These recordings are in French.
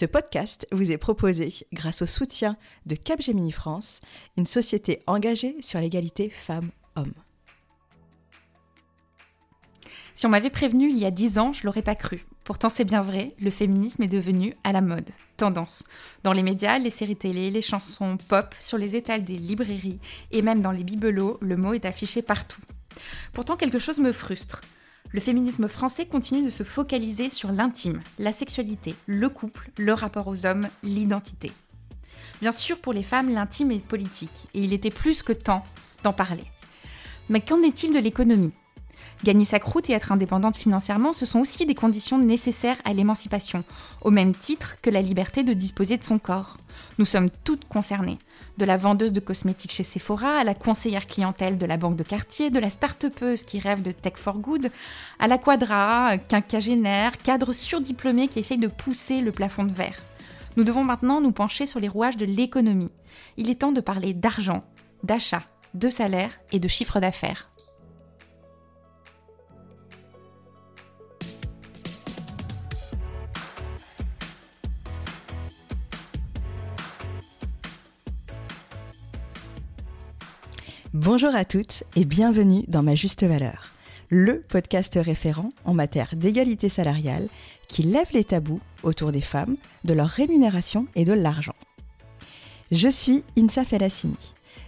Ce podcast vous est proposé grâce au soutien de Capgemini France, une société engagée sur l'égalité femmes-hommes. Si on m'avait prévenu il y a dix ans, je l'aurais pas cru. Pourtant, c'est bien vrai, le féminisme est devenu à la mode, tendance. Dans les médias, les séries télé, les chansons pop, sur les étals des librairies et même dans les bibelots, le mot est affiché partout. Pourtant, quelque chose me frustre. Le féminisme français continue de se focaliser sur l'intime, la sexualité, le couple, le rapport aux hommes, l'identité. Bien sûr, pour les femmes, l'intime est politique, et il était plus que temps d'en parler. Mais qu'en est-il de l'économie? Gagner sa croûte et être indépendante financièrement, ce sont aussi des conditions nécessaires à l'émancipation, au même titre que la liberté de disposer de son corps. Nous sommes toutes concernées, de la vendeuse de cosmétiques chez Sephora à la conseillère clientèle de la banque de quartier, de la start qui rêve de tech for good, à la quadra, quinquagénaire, cadre surdiplômé qui essaye de pousser le plafond de verre. Nous devons maintenant nous pencher sur les rouages de l'économie. Il est temps de parler d'argent, d'achat, de salaire et de chiffre d'affaires. Bonjour à toutes et bienvenue dans Ma Juste Valeur, le podcast référent en matière d'égalité salariale qui lève les tabous autour des femmes, de leur rémunération et de l'argent. Je suis Insa Felassini,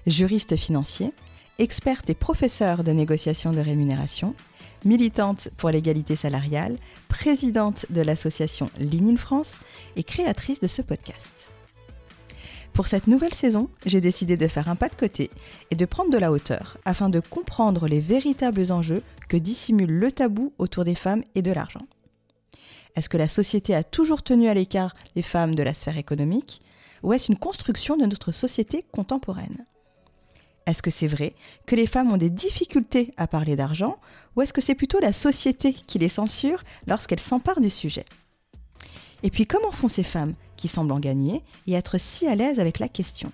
juriste financier, experte et professeure de négociation de rémunération, militante pour l'égalité salariale, présidente de l'association Ligne in France et créatrice de ce podcast. Pour cette nouvelle saison, j'ai décidé de faire un pas de côté et de prendre de la hauteur afin de comprendre les véritables enjeux que dissimule le tabou autour des femmes et de l'argent. Est-ce que la société a toujours tenu à l'écart les femmes de la sphère économique ou est-ce une construction de notre société contemporaine? Est-ce que c'est vrai que les femmes ont des difficultés à parler d'argent ou est-ce que c'est plutôt la société qui les censure lorsqu'elles s'emparent du sujet? Et puis comment font ces femmes qui semblent en gagner et être si à l'aise avec la question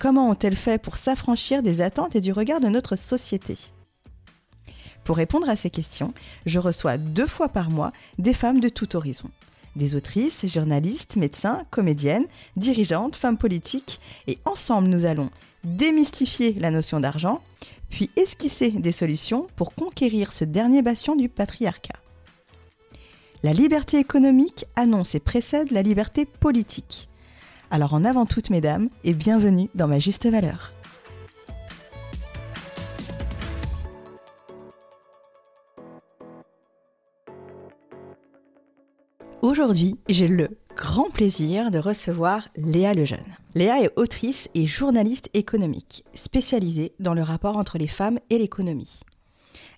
Comment ont-elles fait pour s'affranchir des attentes et du regard de notre société? Pour répondre à ces questions, je reçois deux fois par mois des femmes de tout horizon. Des autrices, journalistes, médecins, comédiennes, dirigeantes, femmes politiques, et ensemble nous allons démystifier la notion d'argent, puis esquisser des solutions pour conquérir ce dernier bastion du patriarcat. La liberté économique annonce et précède la liberté politique. Alors en avant toutes mesdames et bienvenue dans ma juste valeur. Aujourd'hui, j'ai le grand plaisir de recevoir Léa Lejeune. Léa est autrice et journaliste économique, spécialisée dans le rapport entre les femmes et l'économie.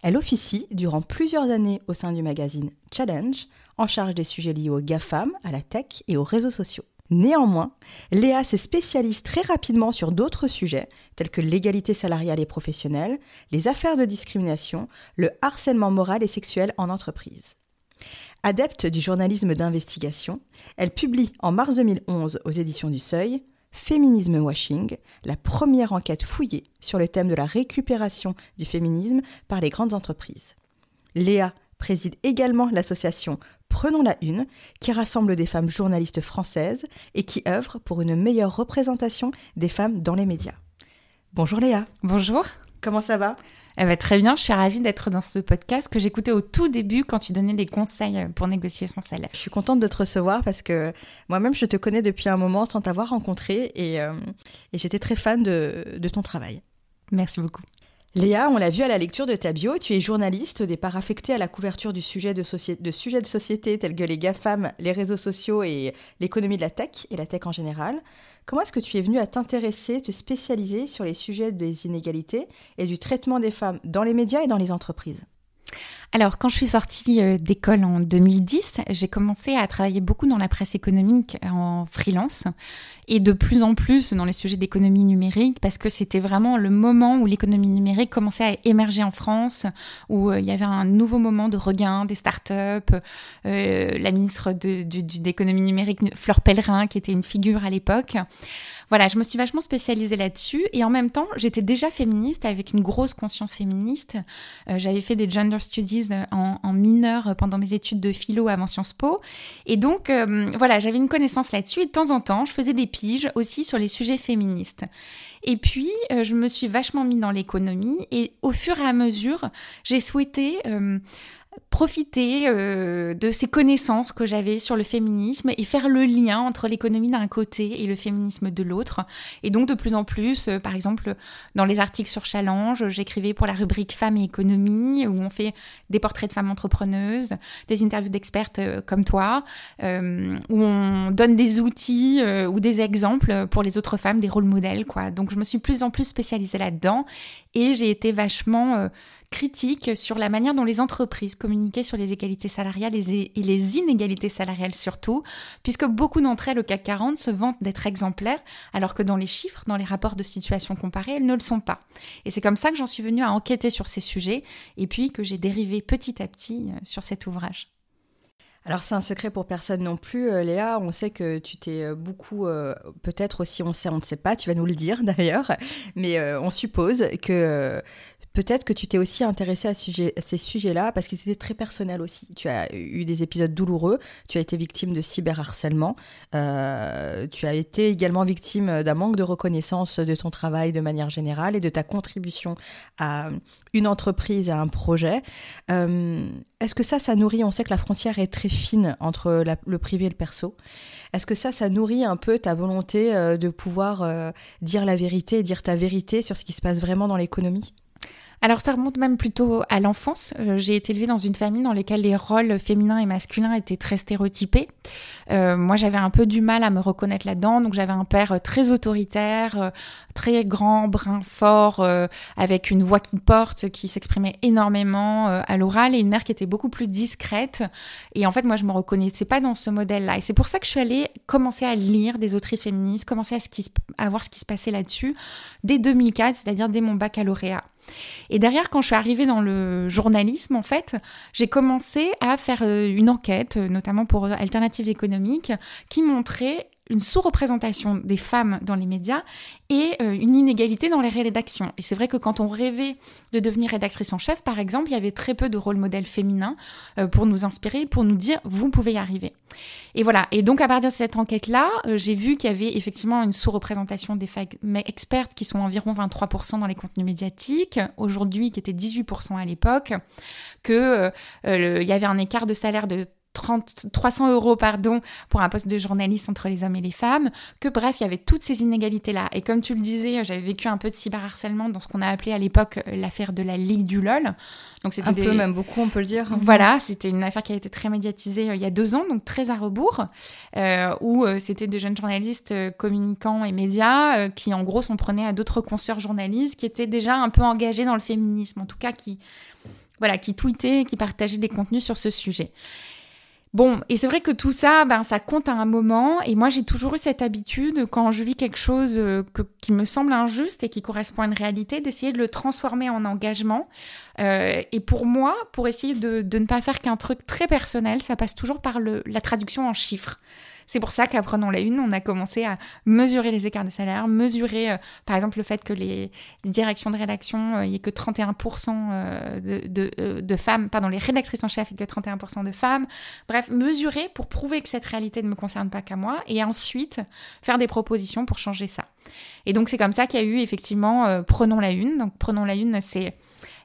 Elle officie durant plusieurs années au sein du magazine Challenge, en charge des sujets liés aux GAFAM, à la tech et aux réseaux sociaux. Néanmoins, Léa se spécialise très rapidement sur d'autres sujets, tels que l'égalité salariale et professionnelle, les affaires de discrimination, le harcèlement moral et sexuel en entreprise. Adepte du journalisme d'investigation, elle publie en mars 2011 aux éditions du Seuil Féminisme Washing, la première enquête fouillée sur le thème de la récupération du féminisme par les grandes entreprises. Léa préside également l'association Prenons la Une, qui rassemble des femmes journalistes françaises et qui œuvre pour une meilleure représentation des femmes dans les médias. Bonjour Léa. Bonjour. Comment ça va? Eh ben, très bien, je suis ravie d'être dans ce podcast que j'écoutais au tout début quand tu donnais des conseils pour négocier son salaire. Je suis contente de te recevoir parce que moi-même je te connais depuis un moment sans t'avoir rencontré et, euh, j'étais très fan de ton travail. Merci beaucoup. Léa, on l'a vu à la lecture de ta bio, tu es journaliste, au départ affectée à la couverture de, de sujets de société tels que les GAFAM, les réseaux sociaux et l'économie de la tech et la tech en général. Comment est-ce que tu es venue à t'intéresser, te spécialiser sur les sujets des inégalités et du traitement des femmes dans les médias et dans les entreprises? Alors, quand je suis sortie euh, d'école en 2010, j'ai commencé à travailler beaucoup dans la presse économique en freelance et de plus en plus dans les sujets d'économie numérique parce que c'était vraiment le moment où l'économie numérique commençait à émerger en France, où euh, il y avait un nouveau moment de regain des startups. Euh, la ministre d'économie numérique, Fleur Pellerin, qui était une figure à l'époque. Voilà, je me suis vachement spécialisée là-dessus et en même temps, j'étais déjà féministe avec une grosse conscience féministe. J'avais fait des gender studies en, mineur pendant mes études de philo avant Sciences Po. Et donc, voilà, j'avais une connaissance là-dessus. Et de temps en temps, je faisais des piges aussi sur les sujets féministes. Et puis, je me suis vachement mis dans l'économie. Et au fur et à mesure, j'ai souhaité profiter euh, de ces connaissances que j'avais sur le féminisme et faire le lien entre l'économie d'un côté et le féminisme de l'autre. Et donc de plus en plus, euh, par exemple, dans les articles sur Challenge, j'écrivais pour la rubrique Femmes et économie, où on fait des portraits de femmes entrepreneuses, des interviews d'expertes euh, comme toi, où on donne des outils ou des exemples pour les autres femmes, des rôles modèles, quoi. Donc je me suis plus en plus spécialisée là-dedans et j'ai été vachement critique sur la manière dont les entreprises communiquaient sur les égalités salariales et les inégalités salariales surtout, puisque beaucoup d'entre elles au CAC 40 se vantent d'être exemplaires, alors que dans les chiffres, dans les rapports de situation comparés, elles ne le sont pas. Et c'est comme ça que j'en suis venue à enquêter sur ces sujets, et puis que j'ai dérivé petit à petit euh, sur cet ouvrage. Alors c'est un secret pour personne non plus, euh, Léa. On sait que tu t'es euh, beaucoup, peut-être aussi on sait, on ne sait pas, tu vas nous le dire d'ailleurs, mais on suppose que Peut-être que tu t'es aussi intéressé à, ces sujets-là parce que c'était très personnel aussi. Tu as eu des épisodes douloureux, tu as été victime de cyberharcèlement, euh, tu as été également victime d'un manque de reconnaissance de ton travail de manière générale et de ta contribution à une entreprise, à un projet. Euh, est-ce que ça, ça nourrit, on sait que la frontière est très fine entre le privé et le perso. Est-ce que ça, ça nourrit un peu ta volonté euh, de pouvoir dire la vérité, dire ta vérité sur ce qui se passe vraiment dans l'économie? Alors ça remonte même plutôt à l'enfance. Euh, j'ai été élevée dans une famille dans laquelle les rôles féminins et masculins étaient très stéréotypés. Euh, moi j'avais un peu du mal à me reconnaître là-dedans, donc j'avais un père très autoritaire, euh, très grand, brun, fort, avec une voix qui porte, qui s'exprimait énormément à l'oral, et une mère qui était beaucoup plus discrète. Et en fait moi je me reconnaissais pas dans ce modèle-là. Et c'est pour ça que je suis allée commencer à lire des autrices féministes, commencer à, à voir ce qui se passait là-dessus dès 2004, c'est-à-dire dès mon baccalauréat. Et derrière, quand je suis arrivée dans le journalisme, en fait, j'ai commencé à faire euh, une enquête, notamment pour Alternative économique, qui montrait une sous-représentation des femmes dans les médias et euh, une inégalité dans les rédactions. Et c'est vrai que quand on rêvait de devenir rédactrice en chef, par exemple, il y avait très peu de rôles modèles féminins euh, pour nous inspirer, pour nous dire vous pouvez y arriver. Et voilà. Et donc à partir de cette enquête-là, euh, j'ai vu qu'il y avait effectivement une sous-représentation des femmes expertes qui sont environ 23% dans les contenus médiatiques, aujourd'hui qui était 18% à l'époque, que il y avait un écart de salaire de 30, 300 euros pardon, pour un poste de journaliste entre les hommes et les femmes, que bref, il y avait toutes ces inégalités-là. Et comme tu le disais, j'avais vécu un peu de cyberharcèlement dans ce qu'on a appelé à l'époque euh, l'affaire de la Ligue du LOL. Donc c'était un peu, même beaucoup, on peut le dire. Voilà, c'était une affaire qui a été très médiatisée euh, il y a deux ans, donc très à rebours, euh, où c'était des jeunes journalistes communicants et médias qui, en gros, s'en prenaient à d'autres consoeurs journalistes qui étaient déjà un peu engagés dans le féminisme, en tout cas qui voilà, qui tweetaient, qui partageaient des contenus sur ce sujet. Bon, et c'est vrai que tout ça, ben, ça compte à un moment. Et moi, j'ai toujours eu cette habitude, quand je vis quelque chose euh, qui me semble injuste et qui correspond à une réalité, d'essayer de le transformer en engagement. Euh, et pour moi, pour essayer de, de ne pas faire qu'un truc très personnel, ça passe toujours par le, la traduction en chiffres. C'est pour ça qu'apprenant la une, on a commencé à mesurer les écarts de salaire, mesurer euh, par exemple le fait que les, directions de rédaction, euh, il n'y ait que 31% euh, de, de, femmes, pardon, les rédactrices en chef, il n'y que 31% de femmes. Bref, mesurer pour prouver que cette réalité ne me concerne pas qu'à moi et ensuite faire des propositions pour changer ça. Et donc c'est comme ça qu'il y a eu effectivement Prenons la une. Donc Prenons la une, c'est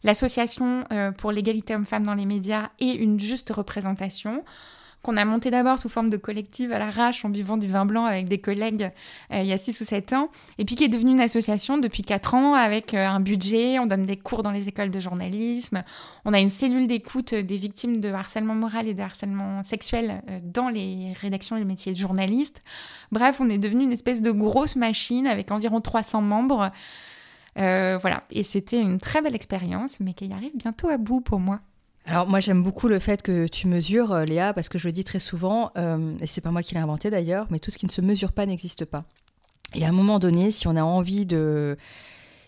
l'association pour l'égalité homme-femme dans les médias et une juste représentation qu'on a monté d'abord sous forme de collective à l'arrache en buvant du vin blanc avec des collègues euh, il y a 6 ou 7 ans, et puis qui est devenue une association depuis 4 ans avec euh, un budget, on donne des cours dans les écoles de journalisme, on a une cellule d'écoute des victimes de harcèlement moral et de harcèlement sexuel euh, dans les rédactions et les métiers de journaliste. Bref, on est devenu une espèce de grosse machine avec environ 300 membres. voilà, et c'était une très belle expérience, mais qui arrive bientôt à bout pour moi. Alors moi j'aime beaucoup le fait que tu mesures, euh, Léa, parce que je le dis très souvent, euh, et c'est pas moi qui l'ai inventé d'ailleurs, mais tout ce qui ne se mesure pas n'existe pas. Et à un moment donné, si on a envie de,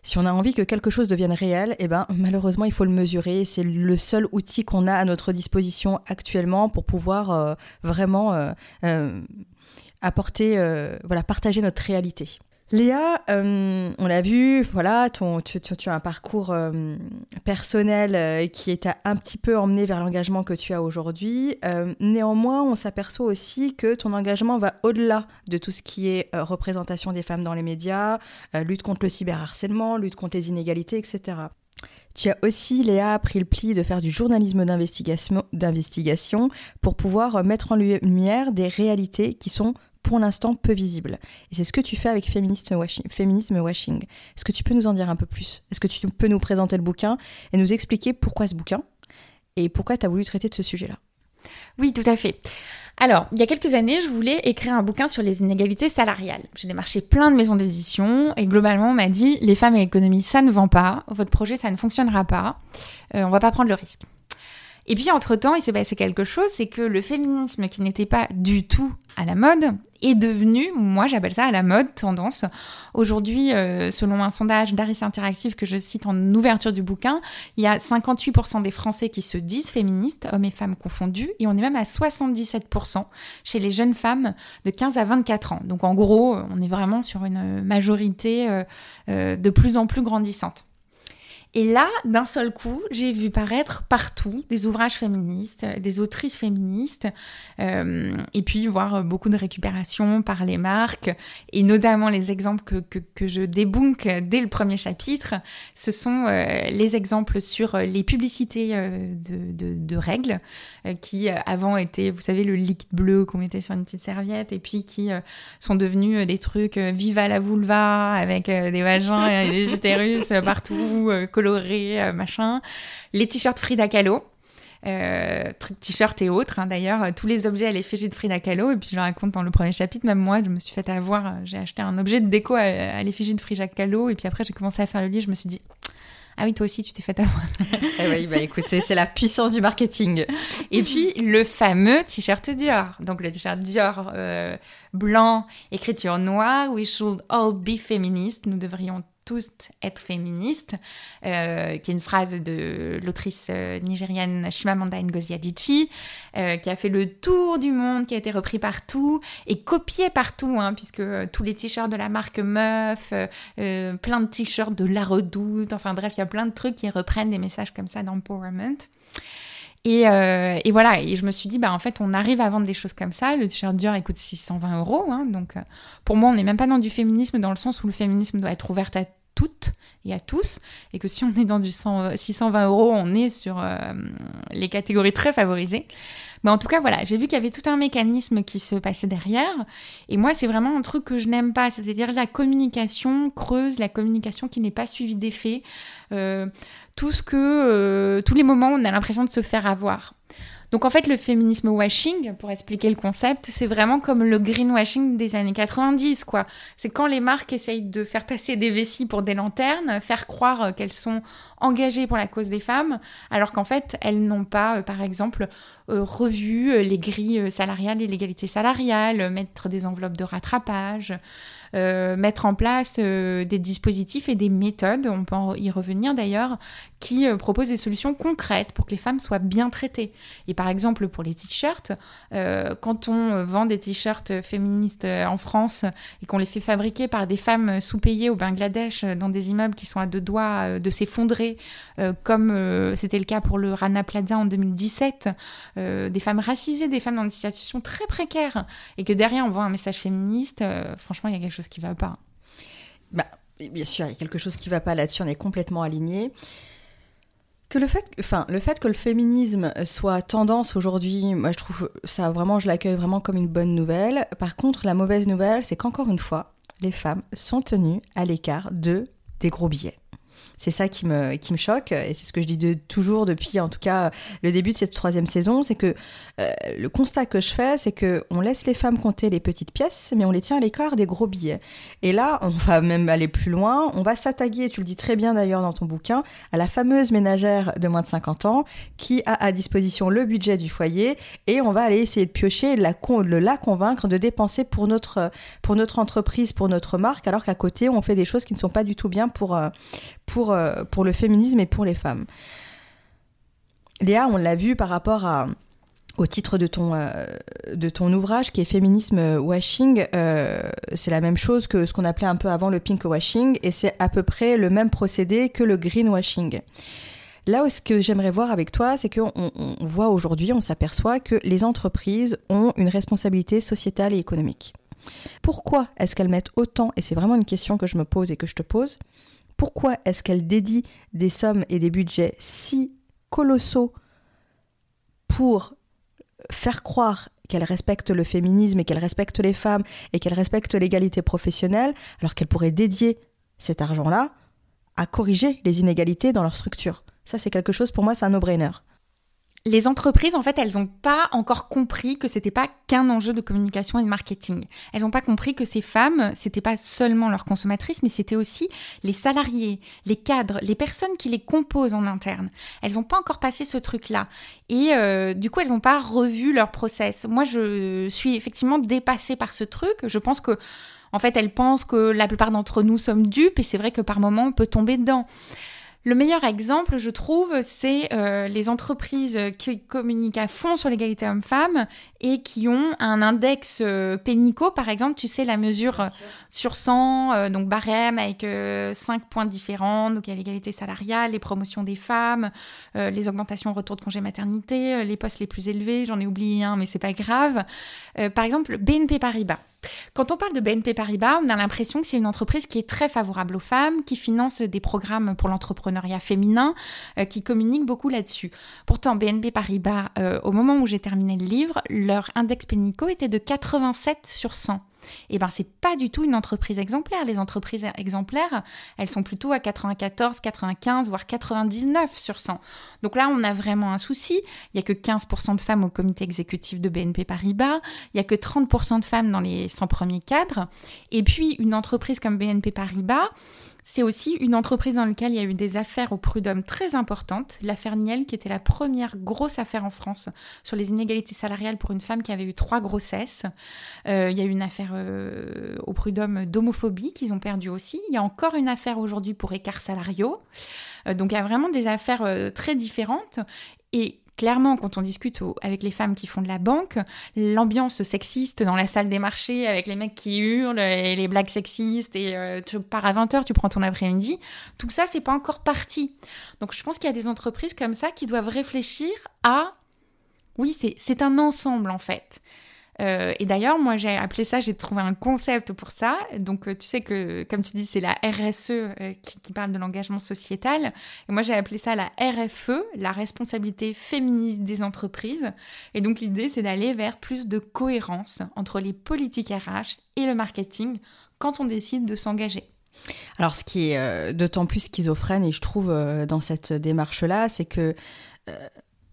si on a envie que quelque chose devienne réel, eh ben malheureusement il faut le mesurer. C'est le seul outil qu'on a à notre disposition actuellement pour pouvoir euh, vraiment apporter, voilà, partager notre réalité. Léa, euh, on l'a vu, voilà, tu, as un parcours euh, personnel euh, qui est un petit peu emmené vers l'engagement que tu as aujourd'hui. néanmoins, on s'aperçoit aussi que ton engagement va au-delà de tout ce qui est représentation des femmes dans les médias, lutte contre le cyberharcèlement, lutte contre les inégalités, etc. Tu as aussi, Léa, pris le pli de faire du journalisme d'investigation pour pouvoir mettre en lumière des réalités qui sont pour l'instant peu visible. Et c'est ce que tu fais avec Féminisme Washing. Est-ce que tu peux nous en dire un peu plus? Est-ce que tu peux nous présenter le bouquin et nous expliquer pourquoi ce bouquin et pourquoi tu as voulu traiter de ce sujet-là? Oui, tout à fait. Alors, il y a quelques années, je voulais écrire un bouquin sur les inégalités salariales. J'ai démarché plein de maisons d'édition et globalement, on m'a dit les femmes et l'économie, ça ne vend pas, votre projet, ça ne fonctionnera pas, euh, on va pas prendre le risque. Et puis entre-temps, il s'est passé quelque chose, c'est que le féminisme qui n'était pas du tout à la mode est devenu, moi j'appelle ça à la mode, tendance. Aujourd'hui, euh, selon un sondage d'Aris Interactive que je cite en ouverture du bouquin, il y a 58% des Français qui se disent féministes, hommes et femmes confondus, et on est même à 77% chez les jeunes femmes de 15 à 24 ans. Donc en gros, on est vraiment sur une majorité euh, euh, de plus en plus grandissante. Et là, d'un seul coup, j'ai vu paraître partout des ouvrages féministes, des autrices féministes, euh, et puis voir beaucoup de récupération par les marques, et notamment les exemples que, que, je débunk dès le premier chapitre, ce sont euh, les exemples sur les publicités euh, de, de, règles, qui avant étaient, vous savez, le liquide bleu qu'on mettait sur une petite serviette, et puis qui sont devenus des trucs viva la vulva, avec des vagins et des utérus partout, colorés, euh, machin. Les t-shirts Frida Kahlo. Euh, t-shirt et autres. Hein, d'ailleurs, tous les objets à l'effigie de Frida Kahlo. Et puis je le raconte dans le premier chapitre, même moi, je me suis fait avoir. J'ai acheté un objet de déco à, l'effigie de Frida Kahlo. Et puis après, j'ai commencé à faire le lit. Je me suis dit, ah oui, toi aussi, tu t'es fait avoir. eh oui, bah écoutez, c'est la puissance du marketing. Et puis, le fameux t-shirt Dior. Donc, le t-shirt Dior euh, blanc, écriture noire, We should all be feminist. Nous devrions être féministes, euh, qui est une phrase de l'autrice euh, nigériane Chimamanda Ngozi Adichie, euh, qui a fait le tour du monde, qui a été repris partout et copié partout, hein, puisque tous les t-shirts de la marque Meuf, plein de t-shirts de La Redoute, enfin bref, il y a plein de trucs qui reprennent des messages comme ça d'empowerment. Et, et, voilà, et je me suis dit, bah en fait, on arrive à vendre des choses comme ça. Le t-shirt Dior coûte 620 euros. Hein, donc, pour moi, on n'est même pas dans du féminisme dans le sens où le féminisme doit être ouvert à et à tous, et que si on est dans du 620 euros, on est sur euh, les catégories très favorisées. Mais en tout cas, voilà, j'ai vu qu'il y avait tout un mécanisme qui se passait derrière, et moi, c'est vraiment un truc que je n'aime pas, c'est-à-dire la communication creuse, la communication qui n'est pas suivie d'effets, euh, tout ce que, euh, tous les moments on a l'impression de se faire avoir. Donc en fait, le féminisme washing, pour expliquer le concept, c'est vraiment comme le greenwashing des années 90, quoi. C'est quand les marques essayent de faire passer des vessies pour des lanternes, faire croire qu'elles sont engagées pour la cause des femmes, alors qu'en fait, elles n'ont pas, euh, par exemple, euh, revu euh, les grilles salariales et l'égalité salariale, mettre des enveloppes de rattrapage, mettre en place des dispositifs et des méthodes, on peut y revenir d'ailleurs, qui proposent des solutions concrètes pour que les femmes soient bien traitées. Et par exemple, pour les t-shirts, quand on vend des t-shirts féministes en France et qu'on les fait fabriquer par des femmes sous-payées au Bangladesh dans des immeubles qui sont à deux doigts de s'effondrer, euh, comme euh, c'était le cas pour le Rana Plaza en 2017, euh, des femmes racisées, des femmes dans des situations très précaires, et que derrière on voit un message féministe, franchement, il y a quelque chose qui ne va pas. Bah, bien sûr, il y a quelque chose qui ne va pas là-dessus, on est complètement aligné que le fait, enfin, le fait que le féminisme soit tendance aujourd'hui, moi je trouve ça vraiment, je l'accueille vraiment comme une bonne nouvelle. Par contre, la mauvaise nouvelle, c'est qu'encore une fois, les femmes sont tenues à l'écart de des gros billets. C'est ça qui me, qui me choque, et c'est ce que je dis de, toujours depuis, en tout cas, le début de cette troisième saison, c'est que euh, le constat que je fais, c'est que on laisse les femmes compter les petites pièces, mais on les tient à l'écart des gros billets. Et là, on va même aller plus loin, on va s'attaquer, tu le dis très bien d'ailleurs dans ton bouquin, à la fameuse ménagère de moins de 50 ans qui a à disposition le budget du foyer, et on va aller essayer de piocher, la, de la convaincre de dépenser pour notre, pour notre entreprise, pour notre marque, alors qu'à côté, on fait des choses qui ne sont pas du tout bien pour, euh, pour, euh, pour le féminisme et pour les femmes. Léa, on l'a vu par rapport à, au titre de ton, de ton ouvrage qui est Féminisme Washing, c'est la même chose que ce qu'on appelait un peu avant le pink washing et c'est à peu près le même procédé que le green washing. Là où ce que j'aimerais voir avec toi, c'est qu'on on voit aujourd'hui, on s'aperçoit que les entreprises ont une responsabilité sociétale et économique. Pourquoi est-ce qu'elles mettent autant, et c'est vraiment une question que je me pose et que je te pose, pourquoi est-ce qu'elles dédient des sommes et des budgets si colossaux pour faire croire qu'elles respectent le féminisme et qu'elles respectent les femmes et qu'elles respectent l'égalité professionnelle, alors qu'elles pourraient dédier cet argent-là à corriger les inégalités dans leur structure? Ça, c'est quelque chose, pour moi, c'est un no-brainer les entreprises, en fait, elles n'ont pas encore compris que c'était pas qu'un enjeu de communication et de marketing. Elles n'ont pas compris que ces femmes, c'était pas seulement leurs consommatrices, mais c'était aussi les salariés, les cadres, les personnes qui les composent en interne. Elles n'ont pas encore passé ce truc-là. Et euh, du coup, elles n'ont pas revu leur process. Moi, je suis effectivement dépassée par ce truc. Je pense que, en fait, elles pensent que la plupart d'entre nous sommes dupes, et c'est vrai que par moments, on peut tomber dedans. Le meilleur exemple, je trouve, c'est euh, les entreprises qui communiquent à fond sur l'égalité homme-femme et qui ont un index euh, pénico, par exemple, tu sais, la mesure sur 100, euh, donc barème avec 5 points différents, donc il y a l'égalité salariale, les promotions des femmes, les augmentations au retour de congé maternité, les postes les plus élevés, j'en ai oublié un, mais c'est pas grave. par exemple, BNP Paribas. Quand on parle de BNP Paribas, on a l'impression que c'est une entreprise qui est très favorable aux femmes, qui finance des programmes pour l'entrepreneuriat féminin, euh, qui communique beaucoup là-dessus. Pourtant, BNP Paribas, euh, au moment où j'ai terminé le livre, leur index Pénico était de 87 sur 100 et eh ben c'est pas du tout une entreprise exemplaire. Les entreprises exemplaires, elles sont plutôt à 94, 95, voire 99 sur 100. Donc là, on a vraiment un souci. Il y a que 15% de femmes au comité exécutif de BNP Paribas, il y a que 30% de femmes dans les 100 premiers cadres. Et puis une entreprise comme BNP Paribas, c'est aussi une entreprise dans laquelle il y a eu des affaires au prud'homme très importantes. L'affaire Niel, qui était la première grosse affaire en France sur les inégalités salariales pour une femme qui avait eu trois grossesses. Euh, il y a eu une affaire euh, au prud'homme d'homophobie qu'ils ont perdu aussi. Il y a encore une affaire aujourd'hui pour écarts salariaux. Euh, donc il y a vraiment des affaires très différentes. Et clairement, quand on discute avec les femmes qui font de la banque, l'ambiance sexiste dans la salle des marchés avec les mecs qui hurlent et les blagues sexistes et euh, tu pars à 20h, tu prends ton après-midi, tout ça, c'est pas encore parti. Donc je pense qu'il y a des entreprises comme ça qui doivent réfléchir à. Oui, c'est un ensemble en fait. Euh, et d'ailleurs, moi, j'ai appelé ça, j'ai trouvé un concept pour ça. Donc, euh, tu sais que, comme tu dis, c'est la RSE euh, qui, parle de l'engagement sociétal. Et moi, j'ai appelé ça la RFE, la responsabilité féministe des entreprises. Et donc, l'idée, c'est d'aller vers plus de cohérence entre les politiques RH et le marketing quand on décide de s'engager. Alors, ce qui est d'autant plus schizophrène, et je trouve dans cette démarche-là, c'est que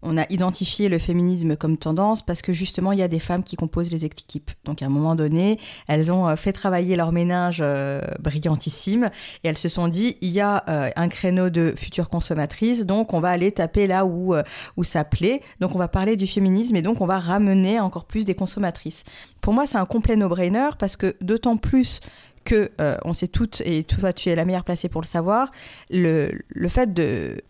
on a identifié le féminisme comme tendance parce que justement il y a des femmes qui composent les équipes. Donc à un moment donné, elles ont euh, fait travailler leur ménage euh, brillantissime et elles se sont dit il y a euh, un créneau de futures consommatrices, donc on va aller taper là où où ça plaît. Donc on va parler du féminisme et donc on va ramener encore plus des consommatrices. Pour moi, c'est un complet no-brainer parce que d'autant plus que on sait toutes et toi tu es la meilleure placée pour le savoir, le, le fait de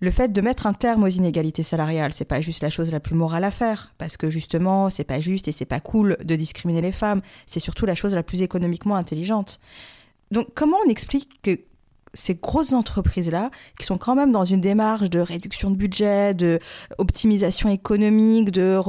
le fait de mettre un terme aux inégalités salariales, c'est pas juste la chose la plus morale à faire, parce que justement, c'est pas juste et c'est pas cool de discriminer les femmes, c'est surtout la chose la plus économiquement intelligente. Donc, comment on explique que ces grosses entreprises-là, qui sont quand même dans une démarche de réduction de budget, de optimisation économique, de,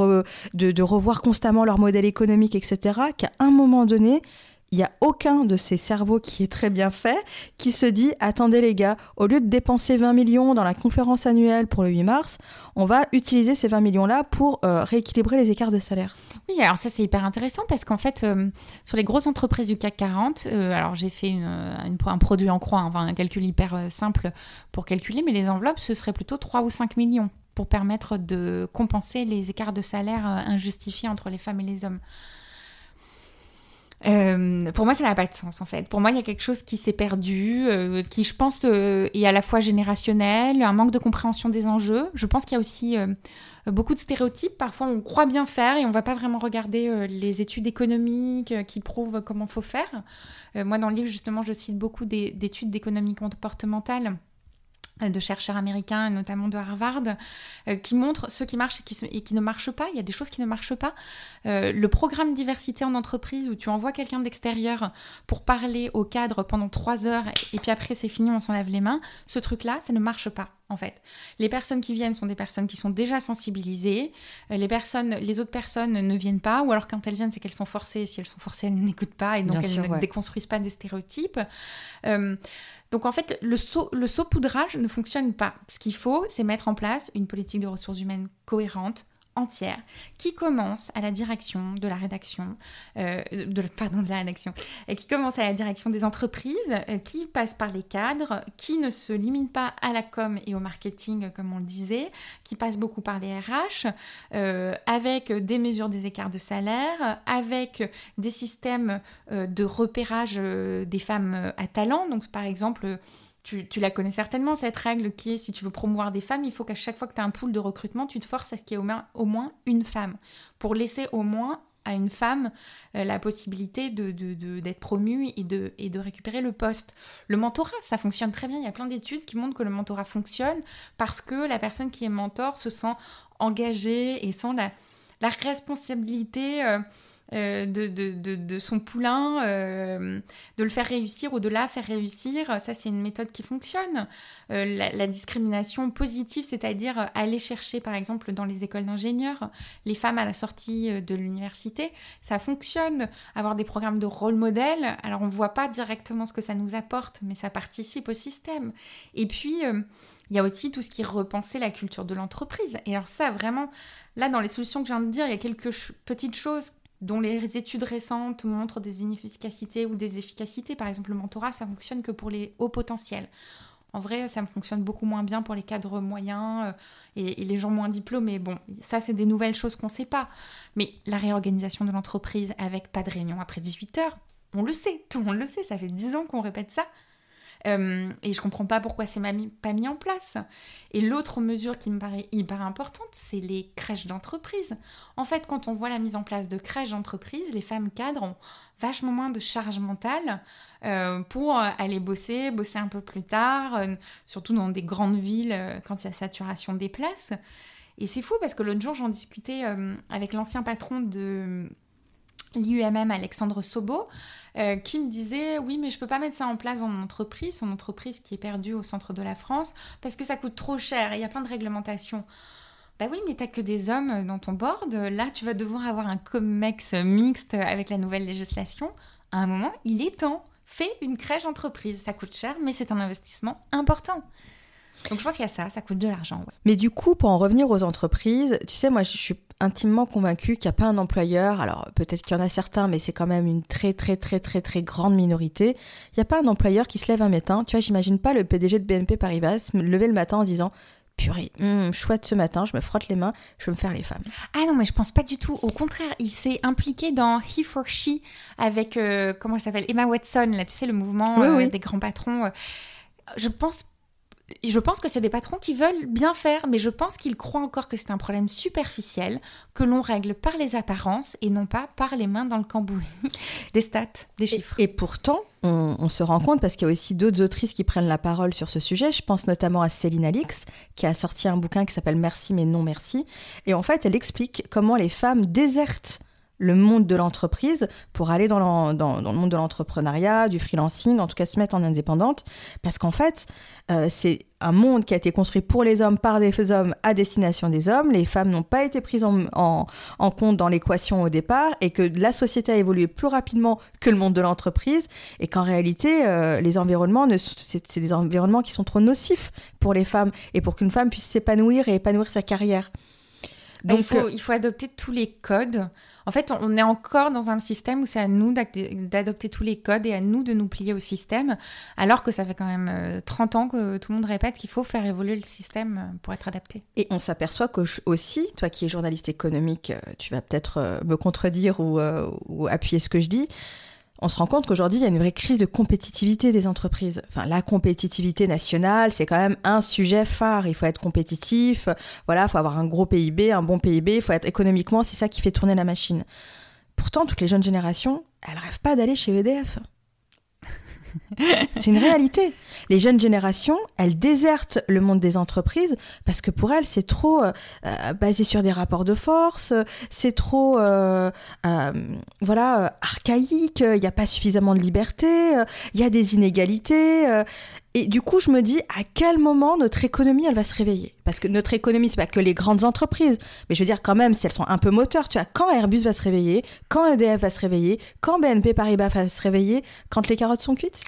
de, de revoir constamment leur modèle économique, etc., qu'à un moment donné, il n'y a aucun de ces cerveaux qui est très bien fait qui se dit attendez les gars, au lieu de dépenser 20 millions dans la conférence annuelle pour le 8 mars, on va utiliser ces 20 millions-là pour euh, rééquilibrer les écarts de salaire. Oui, alors ça c'est hyper intéressant parce qu'en fait, euh, sur les grosses entreprises du CAC 40, euh, alors j'ai fait un produit en croix, enfin un calcul hyper simple pour calculer, mais les enveloppes, ce serait plutôt 3 ou 5 millions pour permettre de compenser les écarts de salaire injustifiés entre les femmes et les hommes. Euh, pour moi, ça n'a pas de sens en fait. Pour moi, il y a quelque chose qui s'est perdu, euh, qui, je pense, euh, est à la fois générationnel, un manque de compréhension des enjeux. Je pense qu'il y a aussi beaucoup de stéréotypes. Parfois, on croit bien faire et on ne va pas vraiment regarder les études économiques qui prouvent comment faut faire. moi, dans le livre, justement, je cite beaucoup d'études d'économie comportementale de chercheurs américains, notamment de Harvard, euh, qui montrent ce qui marche et qui, ne marche pas. Il y a des choses qui ne marchent pas. Euh, le programme diversité en entreprise où tu envoies quelqu'un d'extérieur pour parler au cadre pendant trois heures et puis après c'est fini, on s'en lave les mains. Ce truc-là, ça ne marche pas en fait. Les personnes qui viennent sont des personnes qui sont déjà sensibilisées. les personnes, les autres personnes ne viennent pas, ou alors quand elles viennent, c'est qu'elles sont forcées. Si elles sont forcées, elles n'écoutent pas et donc elles ne déconstruisent pas des stéréotypes. Donc en fait, le, saupoudrage ne fonctionne pas. Ce qu'il faut, c'est mettre en place une politique de ressources humaines cohérente, entière qui commence à la direction de la rédaction, euh, de, pardon, de la rédaction, qui commence à la direction des entreprises, euh, qui passe par les cadres, qui ne se limite pas à la com et au marketing, comme on le disait, qui passe beaucoup par les RH, euh, avec des mesures des écarts de salaire, avec des systèmes de repérage des femmes à talent. Donc, par exemple, tu, la connais certainement, cette règle qui est si tu veux promouvoir des femmes, il faut qu'à chaque fois que tu as un pool de recrutement, tu te forces à ce qu'il y ait au moins, une femme. Pour laisser au moins à une femme euh, la possibilité d'être de, de, promue et de, et de récupérer le poste. Le mentorat, ça fonctionne très bien. Il y a plein d'études qui montrent que le mentorat fonctionne parce que la personne qui est mentor se sent engagée et sent la, la responsabilité. Euh, euh, de, son poulain, euh, de le faire réussir ou de la faire réussir. Ça, c'est une méthode qui fonctionne. Euh, la, discrimination positive, c'est-à-dire aller chercher, par exemple, dans les écoles d'ingénieurs, les femmes à la sortie de l'université, ça fonctionne. Avoir des programmes de rôle modèle, alors on ne voit pas directement ce que ça nous apporte, mais ça participe au système. Et puis, il y a aussi tout ce qui repenser la culture de l'entreprise. Et alors ça, vraiment, là, dans les solutions que je viens de dire, il y a quelques petites choses dont les études récentes montrent des inefficacités ou des efficacités. Par exemple, le mentorat, ça fonctionne que pour les hauts potentiels. En vrai, ça me fonctionne beaucoup moins bien pour les cadres moyens euh, et, les gens moins diplômés. Bon, ça, c'est des nouvelles choses qu'on ne sait pas. Mais la réorganisation de l'entreprise avec pas de réunion après 18 heures, on le sait, tout le monde le sait, ça fait 10 ans qu'on répète ça. Euh, et je comprends pas pourquoi c'est pas mis en place. Et l'autre mesure qui me paraît hyper importante, c'est les crèches d'entreprise. En fait, quand on voit la mise en place de crèches d'entreprise, les femmes cadres ont vachement moins de charge mentale euh, pour aller bosser, bosser un peu plus tard, euh, surtout dans des grandes villes quand il y a saturation des places. Et c'est fou parce que l'autre jour, j'en discutais avec l'ancien patron de l'IUMM Alexandre Sobo, euh, qui me disait oui mais je peux pas mettre ça en place dans mon entreprise, son entreprise qui est perdue au centre de la France, parce que ça coûte trop cher et il y a plein de réglementations. Bah oui, mais t'as que des hommes dans ton board. Là, tu vas devoir avoir un COMEX mixte avec la nouvelle législation. À un moment, il est temps. Fais une crèche entreprise. Ça coûte cher, mais c'est un investissement important. Donc je pense qu'il y a ça, ça coûte de l'argent. Mais du coup, pour en revenir aux entreprises, tu sais, moi je suis intimement convaincue qu'il n'y a pas un employeur, alors peut-être qu'il y en a certains, mais c'est quand même une très très très très très grande minorité, il n'y a pas un employeur qui se lève un matin, tu vois, j'imagine pas le PDG de BNP Paribas se lever le matin en disant purée, hum, chouette ce matin, je me frotte les mains, je vais me faire les femmes. Ah non, mais je pense pas du tout. Au contraire, il s'est impliqué dans He for She avec, euh, comment ça s'appelle, Emma Watson, là, tu sais, le mouvement euh, des grands patrons. Je pense je pense que c'est des patrons qui veulent bien faire, mais je pense qu'ils croient encore que c'est un problème superficiel que l'on règle par les apparences et non pas par les mains dans le cambouis. Des stats, des chiffres. Et, pourtant, on, se rend compte, parce qu'il y a aussi d'autres autrices qui prennent la parole sur ce sujet, je pense notamment à Céline Alix, qui a sorti un bouquin qui s'appelle Merci mais non merci, et en fait elle explique comment les femmes désertent le monde de l'entreprise pour aller dans, dans, le monde de l'entrepreneuriat, du freelancing, en tout cas se mettre en indépendante, parce qu'en fait, euh, c'est un monde qui a été construit pour les hommes, par des hommes, à destination des hommes. Les femmes n'ont pas été prises en, en, compte dans l'équation au départ, et que la société a évolué plus rapidement que le monde de l'entreprise, et qu'en réalité, euh, les environnements, c'est des environnements qui sont trop nocifs pour les femmes, et pour qu'une femme puisse s'épanouir et épanouir sa carrière. Donc, il, faut, il faut adopter tous les codes en fait, on est encore dans un système où c'est à nous d'adopter tous les codes et à nous de nous plier au système, alors que ça fait quand même 30 euh, ans que tout le monde répète qu'il faut faire évoluer le système euh, pour être adapté. Et on s'aperçoit aussi, toi qui es journaliste économique, euh, tu vas peut-être me contredire ou appuyer ce que je dis, on se rend compte qu'aujourd'hui, il y a une vraie crise de compétitivité des entreprises. Enfin, la compétitivité nationale, c'est quand même un sujet phare. Il faut être compétitif, voilà, il faut avoir un gros PIB, un bon PIB, il faut être économiquement, c'est ça qui fait tourner la machine. Pourtant, toutes les jeunes générations, elles rêvent pas d'aller chez EDF. c'est une réalité. Les jeunes générations, elles désertent le monde des entreprises parce que pour elles, c'est trop euh, euh, basé sur des rapports de force, c'est trop, euh, voilà, archaïque. Il n'y a pas suffisamment de liberté, il y a des inégalités. Et du coup, je me dis à quel moment notre économie elle va se réveiller? Parce que notre économie, c'est pas que les grandes entreprises, mais je veux dire quand même, si elles sont un peu moteurs, tu vois, quand Airbus va se réveiller, quand EDF va se réveiller, quand BNP Paribas va se réveiller, quand les carottes sont cuites?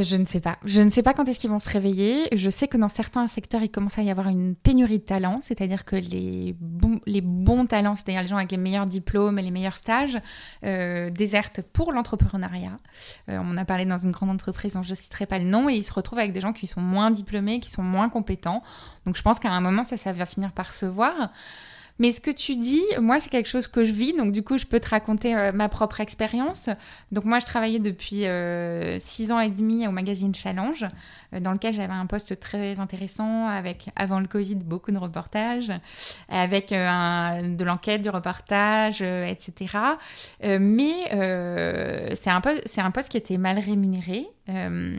Je ne sais pas. Je ne sais pas quand est-ce qu'ils vont se réveiller. Je sais que dans certains secteurs, il commence à y avoir une pénurie de talents, c'est-à-dire que les bons, talents, c'est-à-dire les gens avec les meilleurs diplômes et les meilleurs stages, euh, désertent pour l'entrepreneuriat. Euh, on a parlé dans une grande entreprise dont je ne citerai pas le nom, et ils se retrouvent avec des gens qui sont moins diplômés, qui sont moins compétents. Donc je pense qu'à un moment, ça va finir par se voir. Mais ce que tu dis, moi, c'est quelque chose que je vis. Donc, du coup, je peux te raconter euh, ma propre expérience. Donc, moi, je travaillais depuis euh, six ans et demi au magazine Challenge, euh, dans lequel j'avais un poste très intéressant avec, avant le Covid, beaucoup de reportages, avec de l'enquête, du reportage, etc. mais c'est un, un poste qui était mal rémunéré. Euh,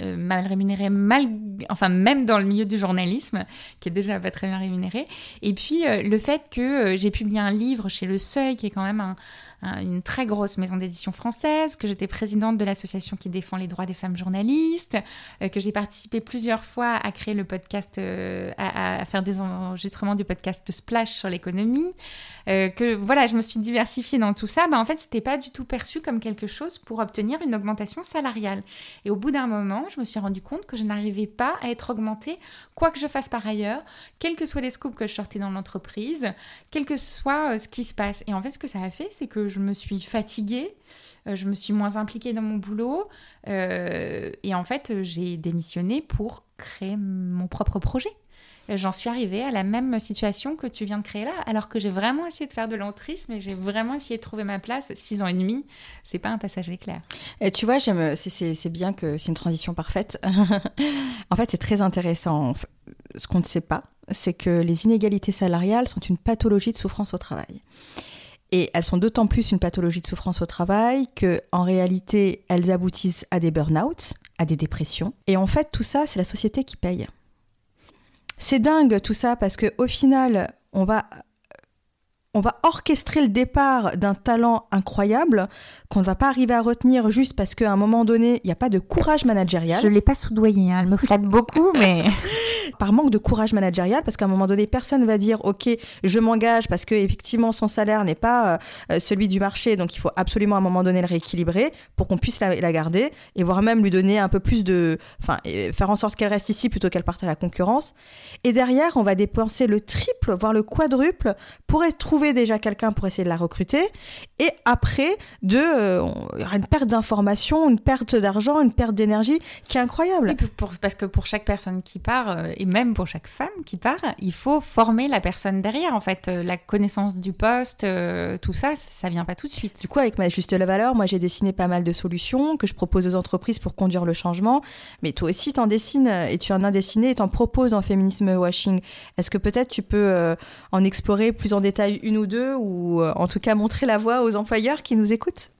euh, mal rémunéré, mal, enfin même dans le milieu du journalisme, qui est déjà pas très bien rémunéré. Et puis euh, le fait que j'ai publié un livre chez Le Seuil, qui est quand même un, une très grosse maison d'édition française, que j'étais présidente de l'association qui défend les droits des femmes journalistes, euh, que j'ai participé plusieurs fois à créer le podcast, euh, à, faire des enregistrements du podcast Splash sur l'économie, euh, que voilà, je me suis diversifiée dans tout ça. Bah, en fait, c'était pas du tout perçu comme quelque chose pour obtenir une augmentation salariale. Et au bout d'un moment, je me suis rendu compte que je n'arrivais pas à être augmentée, quoi que je fasse par ailleurs, quels que soient les scoops que je sortais dans l'entreprise, quel que soit ce qui se passe. Et en fait, ce que ça a fait, c'est que je me suis fatiguée, euh, je me suis moins impliquée dans mon boulot euh, et en fait j'ai démissionné pour créer mon propre projet. J'en suis arrivée à la même situation que tu viens de créer là, alors que j'ai vraiment essayé de faire de l'entrisme et j'ai vraiment essayé de trouver ma place. Six ans et demi, c'est pas un passage éclair. Et tu vois, c'est bien que c'est une transition parfaite. en fait, c'est très intéressant. Ce qu'on ne sait pas, c'est que les inégalités salariales sont une pathologie de souffrance au travail. Et elles sont d'autant plus une pathologie de souffrance au travail que, en réalité, elles aboutissent à des burn-out, à des dépressions. Et en fait, tout ça, c'est la société qui paye. C'est dingue tout ça parce que au final, on va on va orchestrer le départ d'un talent incroyable qu'on ne va pas arriver à retenir juste parce qu'à un moment donné, il n'y a pas de courage managérial. Je ne l'ai pas soudoyé, hein. elle me flatte beaucoup, mais... Par manque de courage managérial, parce qu'à un moment donné, personne ne va dire, OK, je m'engage parce que effectivement son salaire n'est pas euh, euh, celui du marché, donc il faut absolument à un moment donné le rééquilibrer pour qu'on puisse la, garder et voire même lui donner un peu plus de... Enfin, faire en sorte qu'elle reste ici plutôt qu'elle parte à la concurrence. Et derrière, on va dépenser le triple, voire le quadruple pour trouver déjà quelqu'un pour essayer de la recruter. Et après, de, euh, il y aura une perte d'informations, une perte d'argent, une perte d'énergie qui est incroyable. parce que pour chaque personne qui part, et même pour chaque femme qui part, il faut former la personne derrière. En fait, euh, la connaissance du poste, tout ça, ça vient pas tout de suite. Du coup, avec ma juste la valeur, moi j'ai dessiné pas mal de solutions que je propose aux entreprises pour conduire le changement. Mais toi aussi, tu en dessines et tu en as dessiné et t'en proposes en féminisme washing. Est-ce que peut-être tu peux en explorer plus en détail une ou deux, ou euh, en tout cas montrer la voie aux employeurs qui nous écoutent?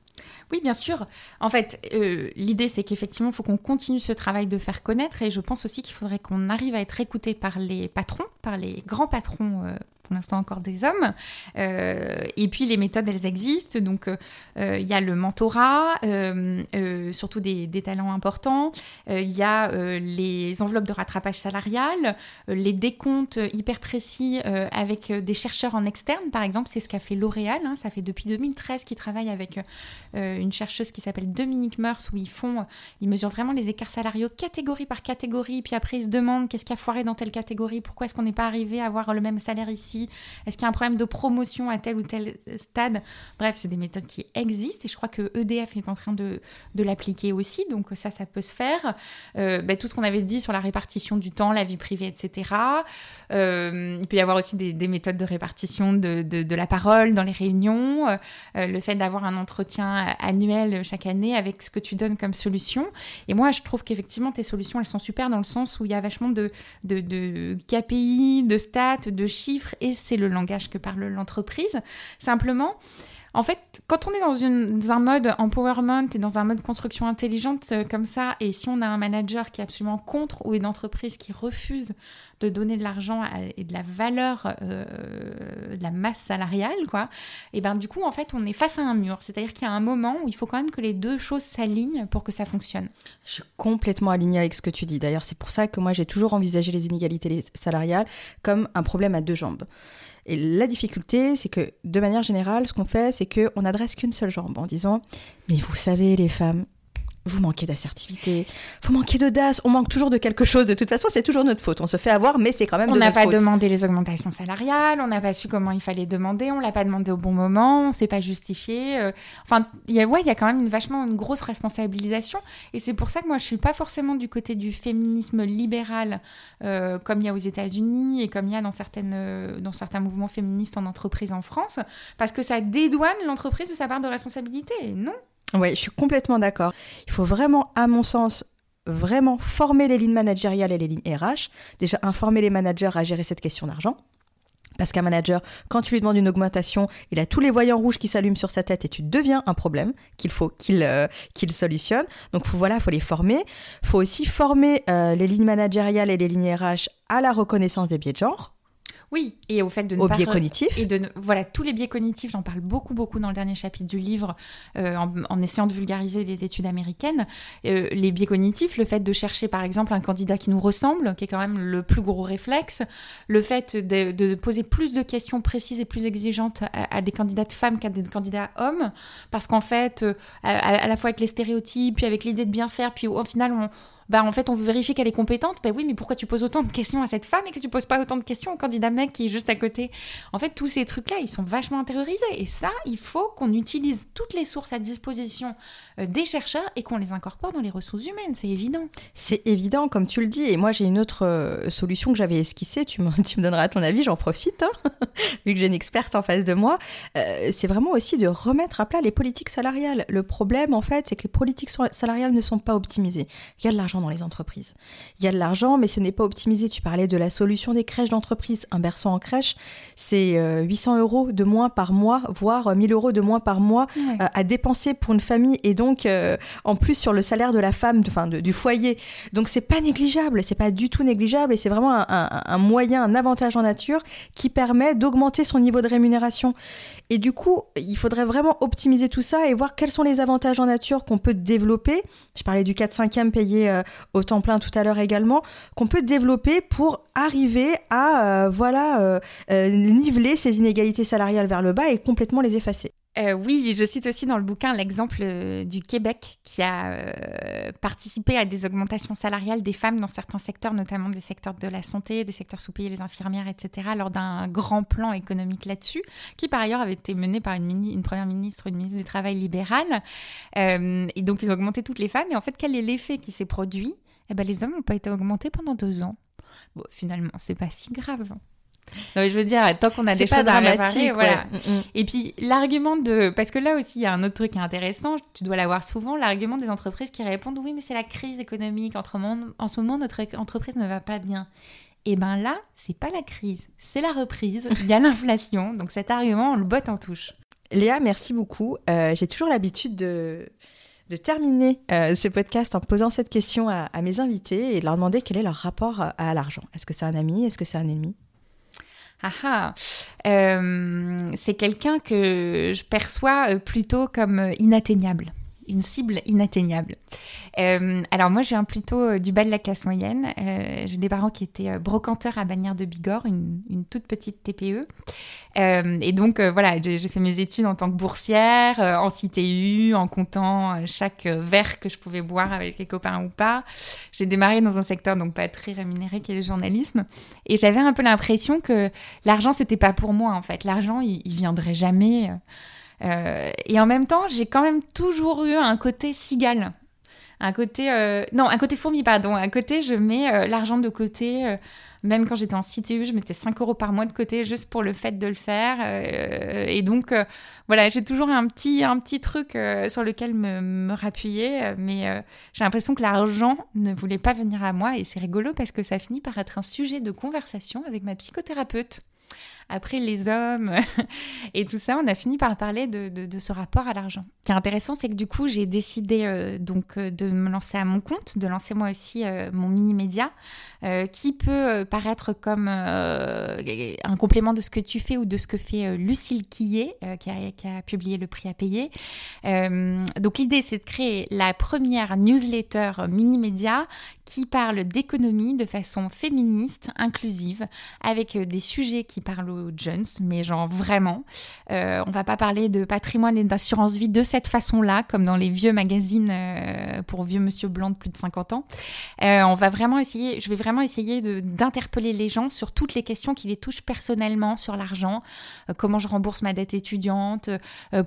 Oui, bien sûr. En fait, euh, l'idée, c'est qu'effectivement, il faut qu'on continue ce travail de faire connaître et je pense aussi qu'il faudrait qu'on arrive à être écouté par les patrons, par les grands patrons euh, pour l'instant encore des hommes. Euh, et puis les méthodes, elles existent. Donc euh, il y a le mentorat, euh, surtout des, talents importants. Il y a les enveloppes de rattrapage salarial, les décomptes hyper précis avec des chercheurs en externe. Par exemple, c'est ce qu'a fait L'Oréal. Hein. ça fait depuis 2013 qu'ils travaillent avec une chercheuse qui s'appelle Dominique Meurs, où ils font, ils mesurent vraiment les écarts salariaux catégorie par catégorie. Puis après, ils se demandent qu'est-ce qui a foiré dans telle catégorie, pourquoi est-ce qu'on n'est pas arrivé à avoir le même salaire ici est-ce qu'il y a un problème de promotion à tel ou tel stade? Bref, c'est des méthodes qui existent et je crois que EDF est en train de, l'appliquer aussi. Donc ça, ça peut se faire. Euh, ben, tout ce qu'on avait dit sur la répartition du temps, la vie privée, etc. Euh, il peut y avoir aussi des, méthodes de répartition de, la parole dans les réunions. Euh, le fait d'avoir un entretien annuel chaque année avec ce que tu donnes comme solution. Et moi, je trouve qu'effectivement, tes solutions, elles sont super dans le sens où il y a vachement de KPI, de stats, de chiffres c'est le langage que parle l'entreprise. Simplement, En fait, quand on est dans, un mode empowerment et dans un mode construction intelligente euh, comme ça, et si on a un manager qui est absolument contre ou une entreprise qui refuse de donner de l'argent et de la valeur euh, de la masse salariale, quoi, et ben du coup, en fait, on est face à un mur. C'est-à-dire qu'il y a un moment où il faut quand même que les deux choses s'alignent pour que ça fonctionne. Je suis complètement alignée avec ce que tu dis. D'ailleurs, c'est pour ça que moi, j'ai toujours envisagé les inégalités salariales comme un problème à deux jambes. Et la difficulté, c'est que de manière générale, ce qu'on fait, c'est qu'on n'adresse qu'une seule jambe en disant Mais vous savez, les femmes, vous manquez d'assertivité, vous manquez d'audace, on manque toujours de quelque chose. De toute façon, c'est toujours notre faute. On se fait avoir, mais c'est quand même on de notre faute. On n'a pas demandé les augmentations salariales, on n'a pas su comment il fallait demander, on l'a pas demandé au bon moment, on s'est pas justifié. Euh. Enfin, il y a, ouais, il y a quand même une, vachement une grosse responsabilisation. Et c'est pour ça que moi, je suis pas forcément du côté du féminisme libéral, euh, comme il y a aux États-Unis et comme il y a dans, certaines, euh, dans certains mouvements féministes en entreprise en France, parce que ça dédouane l'entreprise de sa part de responsabilité. Non, oui, je suis complètement d'accord. Il faut vraiment, à mon sens, vraiment former les lignes managériales et les lignes RH. Déjà, informer les managers à gérer cette question d'argent. Parce qu'un manager, quand tu lui demandes une augmentation, il a tous les voyants rouges qui s'allument sur sa tête et tu deviens un problème qu'il faut qu'il euh, solutionne. Donc faut, voilà, faut les former. faut aussi former euh, les lignes managériales et les lignes RH à la reconnaissance des biais de genre. Oui, et au fait de ne au biais cognitif. Et de voilà, tous les biais cognitifs, j'en parle beaucoup, beaucoup dans le dernier chapitre du livre, euh, en, essayant de vulgariser les études américaines. Euh, les biais cognitifs, le fait de chercher par exemple un candidat qui nous ressemble, qui est quand même le plus gros réflexe, le fait de, poser plus de questions précises et plus exigeantes à, des candidats femmes qu'à des candidats hommes, parce qu'en fait, euh, à, la fois avec les stéréotypes, puis avec l'idée de bien faire, puis au final, on bah en fait on veut vérifier qu'elle est compétente. Bah oui, mais pourquoi tu poses autant de questions à cette femme et que tu poses pas autant de questions au candidat mec qui est juste à côté? En fait, tous ces trucs-là, ils sont vachement intériorisés. Et ça, il faut qu'on utilise toutes les sources à disposition euh, des chercheurs et qu'on les incorpore dans les ressources humaines. C'est évident. C'est évident, comme tu le dis. Et moi, j'ai une autre euh, solution que j'avais esquissée. Tu me, tu me donneras ton avis, j'en profite, hein, vu que j'ai une experte en face de moi. Euh, c'est vraiment aussi de remettre à plat les politiques salariales. Le problème, en fait, c'est que les politiques salariales ne sont pas optimisées. Il y a de l'argent dans les entreprises. Il y a de l'argent, mais ce n'est pas optimisé. Tu parlais de la solution des crèches d'entreprise. Un berceau en crèche, c'est 800 euh, euros de moins par mois, voire 1000 euros de moins par mois euh, à dépenser pour une famille et donc euh, en plus sur le salaire de la femme, enfin du foyer. Donc c'est pas négligeable, c'est pas du tout négligeable et c'est vraiment un, un moyen, un avantage en nature qui permet d'augmenter son niveau de rémunération. Et du coup, il faudrait vraiment optimiser tout ça et voir quels sont les avantages en nature qu'on peut développer. Je parlais du 4-5e payé euh, au temps plein tout à l'heure également, qu'on peut développer pour arriver à euh, voilà euh, niveler ces inégalités salariales vers le bas et complètement les effacer. Euh, oui, je cite aussi dans le bouquin l'exemple euh, du Québec qui a euh, participé à des augmentations salariales des femmes dans certains secteurs, notamment des secteurs de la santé, des secteurs sous-payés, les infirmières, etc., lors d'un grand plan économique là-dessus, qui par ailleurs avait été mené par une, première ministre, une ministre du Travail libérale. et donc ils ont augmenté toutes les femmes. Et en fait, quel est l'effet qui s'est produit? Eh ben, les hommes n'ont pas été augmentés pendant deux ans. Bon, finalement, c'est pas si grave je veux dire, tant qu'on a des choses à réparer, voilà. Mm, mm. Et puis l'argument de, parce que là aussi il y a un autre truc intéressant, tu dois l'avoir souvent, l'argument des entreprises qui répondent oui mais c'est la crise économique, en ce moment notre entreprise ne va pas bien. Et eh ben là, c'est pas la crise, c'est la reprise. Il y a l'inflation, donc cet argument on le botte en touche. Léa, merci beaucoup. Euh, j'ai toujours l'habitude de de terminer euh, ce podcast en posant cette question à, à, mes invités et de leur demander quel est leur rapport à l'argent. Est-ce que c'est un ami? Est-ce que c'est un ennemi? Ah, ah. Euh, c'est quelqu'un que je perçois euh, plutôt comme euh, inatteignable une cible inatteignable. Euh, alors moi, je viens plutôt euh, du bas de la classe moyenne. Euh, j'ai des parents qui étaient brocanteurs à Bagnères de Bigorre, une, toute petite TPE. et donc voilà, j'ai fait mes études en tant que boursière, en CTU, en comptant chaque verre que je pouvais boire avec les copains ou pas. J'ai démarré dans un secteur donc pas très rémunéré qui est le journalisme. Et j'avais un peu l'impression que l'argent, c'était pas pour moi en fait. L'argent, il, il viendrait jamais. Euh, et en même temps, j'ai quand même toujours eu un côté cigale. Un côté. Euh, non, un côté fourmi, pardon. Un côté, je mets euh, l'argent de côté. même quand j'étais en CTU, je mettais 5 euros par mois de côté juste pour le fait de le faire. et donc, voilà, j'ai toujours un petit, un petit truc sur lequel me, me rappuyer. mais j'ai l'impression que l'argent ne voulait pas venir à moi. Et c'est rigolo parce que ça finit par être un sujet de conversation avec ma psychothérapeute. Après les hommes et tout ça, on a fini par parler de, ce rapport à l'argent. Ce qui est intéressant, c'est que du coup, j'ai décidé euh, donc euh, de me lancer à mon compte, de lancer moi aussi euh, mon mini-média, qui peut paraître comme un complément de ce que tu fais ou de ce que fait Lucille Quillet, qui a, qui, a, publié Le Prix à payer. donc l'idée, c'est de créer la première newsletter mini-média qui parle d'économie de façon féministe, inclusive, avec des sujets qui parlent aux jeunes, mais genre vraiment. Euh, on va pas parler de patrimoine et d'assurance vie de cette façon-là, comme dans les vieux magazines euh, pour vieux monsieur blanc de plus de 50 ans. Euh, on va vraiment essayer, je vais vraiment essayer d'interpeller les gens sur toutes les questions qui les touchent personnellement sur l'argent, comment je rembourse ma dette étudiante,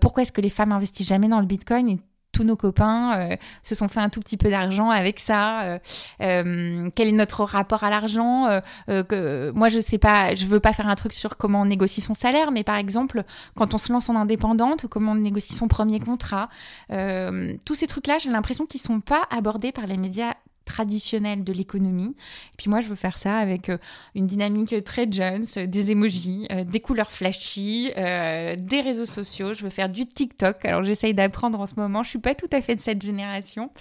pourquoi est-ce que les femmes investissent jamais dans le bitcoin? Et tous nos copains euh, se sont fait un tout petit peu d'argent avec ça. Euh, euh, quel est notre rapport à l'argent Moi, je sais pas, je veux pas faire un truc sur comment on négocie son salaire, mais par exemple, quand on se lance en indépendante, comment on négocie son premier contrat. tous ces trucs-là, j'ai l'impression qu'ils sont pas abordés par les médias traditionnelle de l'économie. Et puis moi, je veux faire ça avec euh, une dynamique très jeune, euh, des emojis, euh, des couleurs flashy, des réseaux sociaux. Je veux faire du TikTok. Alors j'essaye d'apprendre en ce moment. Je suis pas tout à fait de cette génération,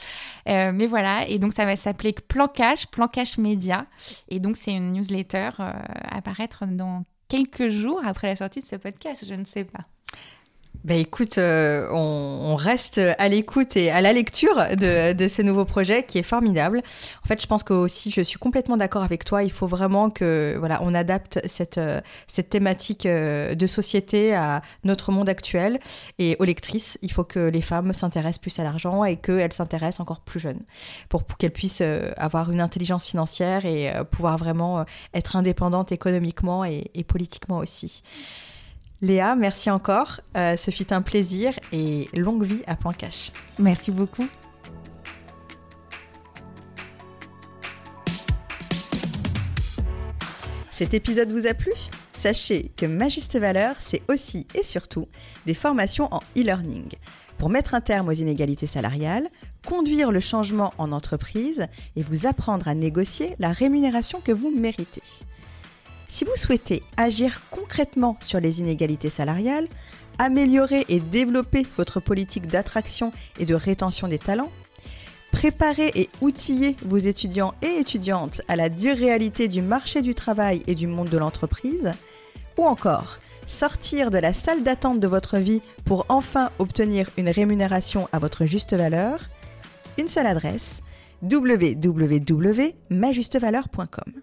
mais voilà. Et donc ça va s'appeler Plan Cash, Plan Cash Média. Et donc c'est une newsletter à paraître dans quelques jours après la sortie de ce podcast. Je ne sais pas. Bah écoute, euh, on, reste à l'écoute et à la lecture de, ce nouveau projet qui est formidable. En fait, je pense que aussi, je suis complètement d'accord avec toi. Il faut vraiment que voilà, on adapte cette euh, cette thématique euh, de société à notre monde actuel et aux lectrices. Il faut que les femmes s'intéressent plus à l'argent et qu'elles s'intéressent encore plus jeunes pour, qu'elles puissent avoir une intelligence financière et pouvoir vraiment être indépendantes économiquement et politiquement aussi. Léa, merci encore. Euh, ce fut un plaisir et longue vie à Point Cash. Merci beaucoup. Cet épisode vous a plu? Sachez que Ma Juste Valeur, c'est aussi et surtout des formations en e-learning pour mettre un terme aux inégalités salariales, conduire le changement en entreprise et vous apprendre à négocier la rémunération que vous méritez. Si vous souhaitez agir concrètement sur les inégalités salariales, améliorer et développer votre politique d'attraction et de rétention des talents, préparer et outiller vos étudiants et étudiantes à la dure réalité du marché du travail et du monde de l'entreprise, ou encore sortir de la salle d'attente de votre vie pour enfin obtenir une rémunération à votre juste valeur, une seule adresse www.majustevaleur.com.